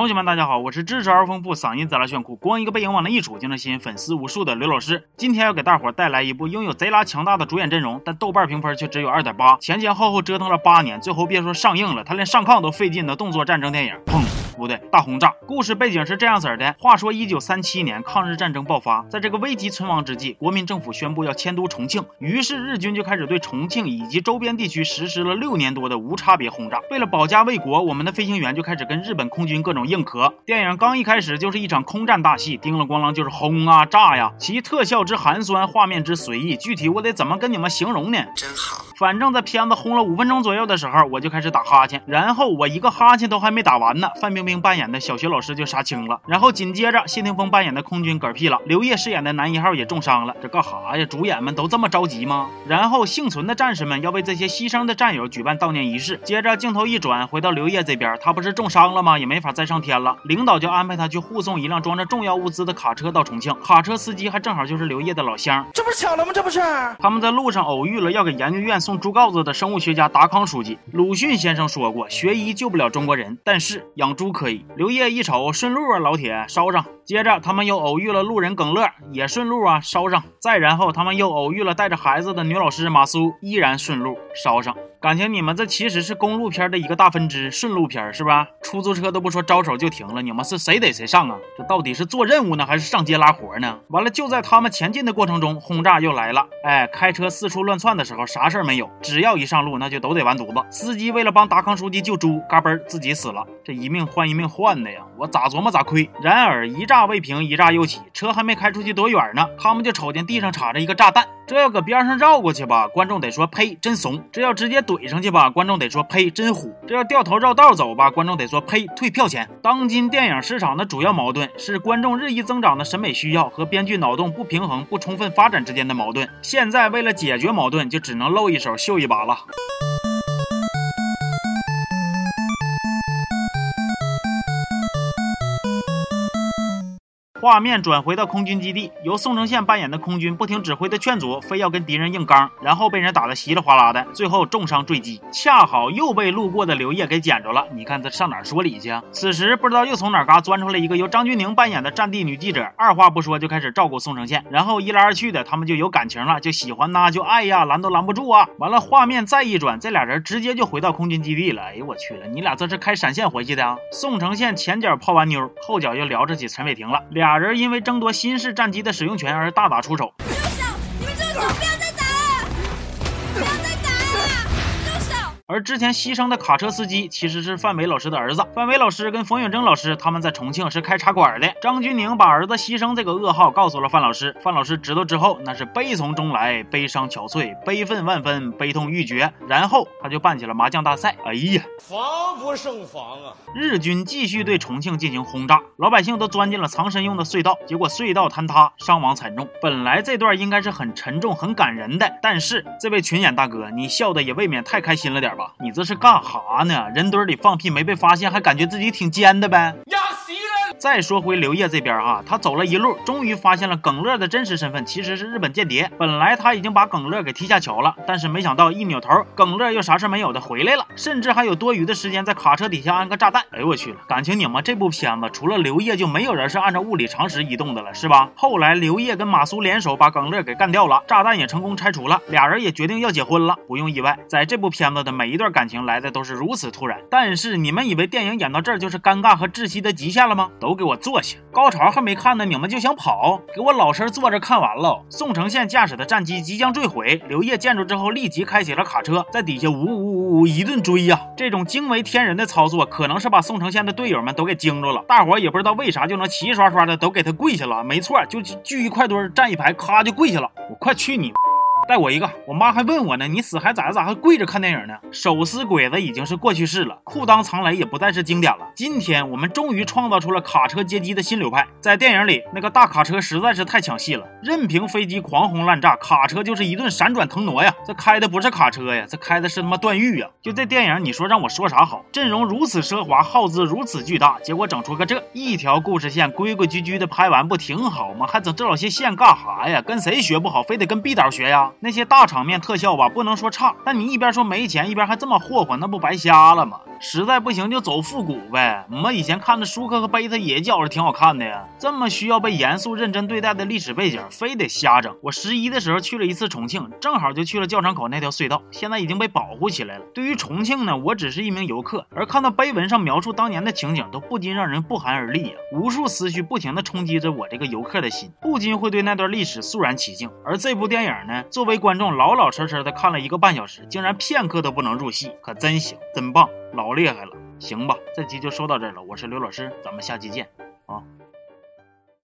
同学们，大家好，我是知识而丰富、嗓音贼拉炫酷、光一个背影往那一杵就能吸引粉丝无数的刘老师。今天要给大伙带来一部拥有贼拉强大的主演阵容，但豆瓣评分却只有二点八，前前后后折腾了八年，最后别说上映了，他连上炕都费劲的动作战争电影，砰！不对，大轰炸。故事背景是这样子的：话说，一九三七年抗日战争爆发，在这个危急存亡之际，国民政府宣布要迁都重庆，于是日军就开始对重庆以及周边地区实施了六年多的无差别轰炸。为了保家卫国，我们的飞行员就开始跟日本空军各种硬磕。电影刚一开始就是一场空战大戏，叮了咣啷就是轰啊炸呀，其特效之寒酸，画面之随意，具体我得怎么跟你们形容呢？真好。反正，在片子轰了五分钟左右的时候，我就开始打哈欠，然后我一个哈欠都还没打完呢，范冰冰。冰扮演的小学老师就杀青了，然后紧接着谢霆锋扮演的空军嗝屁了，刘烨饰演的男一号也重伤了，这干哈呀？主演们都这么着急吗？然后幸存的战士们要为这些牺牲的战友举办悼念仪式。接着镜头一转，回到刘烨这边，他不是重伤了吗？也没法再上天了，领导就安排他去护送一辆装着重要物资的卡车到重庆，卡车司机还正好就是刘烨的老乡，这不是巧了吗？这不是？他们在路上偶遇了要给研究院送猪羔子的生物学家达康书记。鲁迅先生说过，学医救不了中国人，但是养猪可以。刘烨一。瞅顺路啊，老铁捎上。接着他们又偶遇了路人耿乐，也顺路啊烧上。再然后他们又偶遇了带着孩子的女老师马苏，依然顺路烧上。感情你们这其实是公路片的一个大分支，顺路片是吧？出租车都不说招手就停了，你们是谁逮谁上啊？这到底是做任务呢，还是上街拉活呢？完了，就在他们前进的过程中，轰炸又来了。哎，开车四处乱窜的时候，啥事儿没有，只要一上路，那就都得完犊子。司机为了帮达康书记救猪，嘎嘣自己死了。这一命换一命换的呀，我咋琢磨咋亏。然而一炸未平，一炸又起，车还没开出去多远呢，他们就瞅见地上插着一个炸弹。这要搁边上绕过去吧，观众得说呸，真怂；这要直接怼上去吧，观众得说呸，真虎；这要掉头绕道走吧，观众得说呸，退票钱。当今电影市场的主要矛盾是观众日益增长的审美需要和编剧脑洞不平衡、不充分发展之间的矛盾。现在为了解决矛盾，就只能露一手秀一把了。画面转回到空军基地，由宋承宪扮演的空军不听指挥的劝阻，非要跟敌人硬刚，然后被人打得稀里哗啦的，最后重伤坠机，恰好又被路过的刘烨给捡着了。你看他上哪说理去啊？此时不知道又从哪嘎钻出来一个由张钧甯扮演的战地女记者，二话不说就开始照顾宋承宪，然后一来二去的，他们就有感情了，就喜欢呐，就爱呀，拦都拦不住啊。完了，画面再一转，这俩人直接就回到空军基地了。哎呦我去了，你俩这是开闪现回去的啊？宋承宪前脚泡完妞，后脚又聊着起陈伟霆了，俩。俩人因为争夺新式战机的使用权而大打出手。而之前牺牲的卡车司机其实是范伟老师的儿子。范伟老师跟冯远征老师他们在重庆是开茶馆的。张钧甯把儿子牺牲这个噩耗告诉了范老师，范老师知道之后那是悲从中来，悲伤憔悴，悲愤万分，悲痛欲绝。然后他就办起了麻将大赛。哎呀，防不胜防啊！日军继续对重庆进行轰炸，老百姓都钻进了藏身用的隧道，结果隧道坍塌，伤亡惨重。本来这段应该是很沉重、很感人的，但是这位群演大哥，你笑的也未免太开心了点吧？你这是干哈呢？人堆里放屁没被发现，还感觉自己挺尖的呗？再说回刘烨这边哈，他走了一路，终于发现了耿乐的真实身份，其实是日本间谍。本来他已经把耿乐给踢下桥了，但是没想到一扭头，耿乐又啥事没有的回来了，甚至还有多余的时间在卡车底下安个炸弹。哎呦我去了，感情你们这部片子除了刘烨就没有人是按照物理常识移动的了，是吧？后来刘烨跟马苏联手把耿乐给干掉了，炸弹也成功拆除了，俩人也决定要结婚了。不用意外，在这部片子的每一段感情来的都是如此突然。但是你们以为电影演到这儿就是尴尬和窒息的极限了吗？都。都给我坐下，高潮还没看呢，你们就想跑？给我老实坐着看完了。宋承宪驾驶的战机即将坠毁，刘烨见着之后立即开启了卡车，在底下呜呜呜呜一顿追呀！这种惊为天人的操作，可能是把宋承宪的队友们都给惊着了。大伙也不知道为啥就能齐刷刷的都给他跪下了。没错，就聚一块堆站一排，咔就跪下了。我快去你！带我一个，我妈还问我呢，你死还咋咋还跪着看电影呢？手撕鬼子已经是过去式了，裤裆藏雷也不再是经典了。今天我们终于创造出了卡车接机的新流派。在电影里，那个大卡车实在是太抢戏了，任凭飞机狂轰滥炸，卡车就是一顿闪转腾挪呀。这开的不是卡车呀，这开的是他妈段誉呀。就这电影，你说让我说啥好？阵容如此奢华，耗资如此巨大，结果整出个这一条故事线，规规矩矩的拍完不挺好吗？还整这老些线干哈呀？跟谁学不好，非得跟毕导学呀？那些大场面特效吧，不能说差，但你一边说没钱，一边还这么霍霍，那不白瞎了吗？实在不行就走复古呗。我们以前看的舒克和贝塔也觉着挺好看的呀。这么需要被严肃认真对待的历史背景，非得瞎整。我十一的时候去了一次重庆，正好就去了教场口那条隧道，现在已经被保护起来了。对于重庆呢，我只是一名游客，而看到碑文上描述当年的情景，都不禁让人不寒而栗呀。无数思绪不停地冲击着我这个游客的心，不禁会对那段历史肃然起敬。而这部电影呢，作为观众老老实实的看了一个半小时，竟然片刻都不能入戏，可真行，真棒，老厉害了。行吧，这集就说到这儿了。我是刘老师，咱们下期见啊。